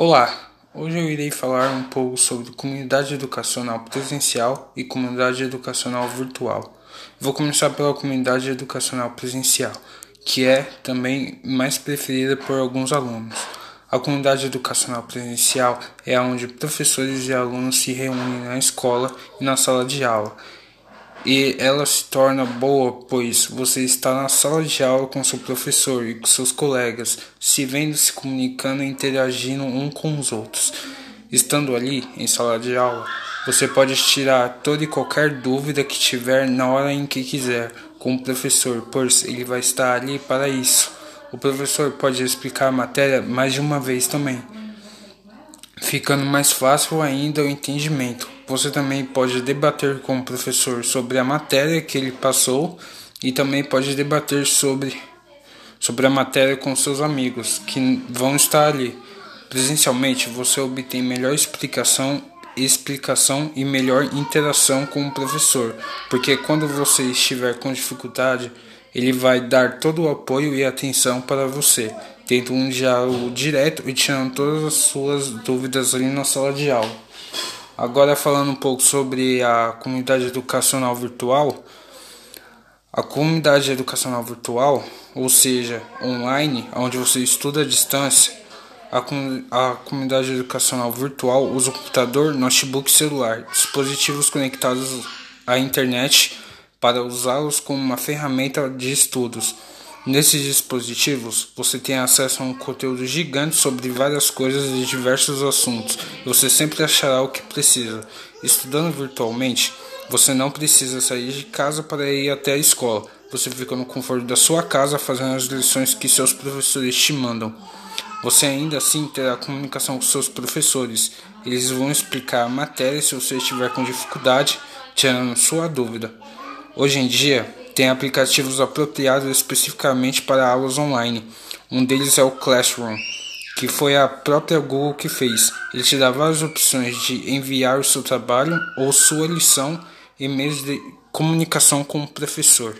Olá, hoje eu irei falar um pouco sobre comunidade educacional presencial e comunidade educacional virtual. Vou começar pela comunidade educacional presencial, que é também mais preferida por alguns alunos. A comunidade educacional presencial é onde professores e alunos se reúnem na escola e na sala de aula e ela se torna boa, pois você está na sala de aula com seu professor e com seus colegas, se vendo, se comunicando e interagindo um com os outros. Estando ali, em sala de aula, você pode tirar toda e qualquer dúvida que tiver na hora em que quiser com o professor, pois ele vai estar ali para isso. O professor pode explicar a matéria mais de uma vez também, ficando mais fácil ainda o entendimento. Você também pode debater com o professor sobre a matéria que ele passou e também pode debater sobre, sobre a matéria com seus amigos que vão estar ali. Presencialmente, você obtém melhor explicação, explicação e melhor interação com o professor, porque quando você estiver com dificuldade, ele vai dar todo o apoio e atenção para você, tendo um diálogo direto e tirando todas as suas dúvidas ali na sala de aula. Agora falando um pouco sobre a comunidade educacional virtual. A comunidade educacional virtual, ou seja, online, onde você estuda à distância, a, a comunidade educacional virtual usa o computador, notebook e celular, dispositivos conectados à internet para usá-los como uma ferramenta de estudos. Nesses dispositivos, você tem acesso a um conteúdo gigante sobre várias coisas e diversos assuntos. Você sempre achará o que precisa. Estudando virtualmente, você não precisa sair de casa para ir até a escola. Você fica no conforto da sua casa fazendo as lições que seus professores te mandam. Você ainda assim terá comunicação com seus professores. Eles vão explicar a matéria se você estiver com dificuldade, tirando sua dúvida. Hoje em dia, tem aplicativos apropriados especificamente para aulas online. Um deles é o Classroom, que foi a própria Google que fez. Ele te dá várias opções de enviar o seu trabalho ou sua lição e meios de comunicação com o professor.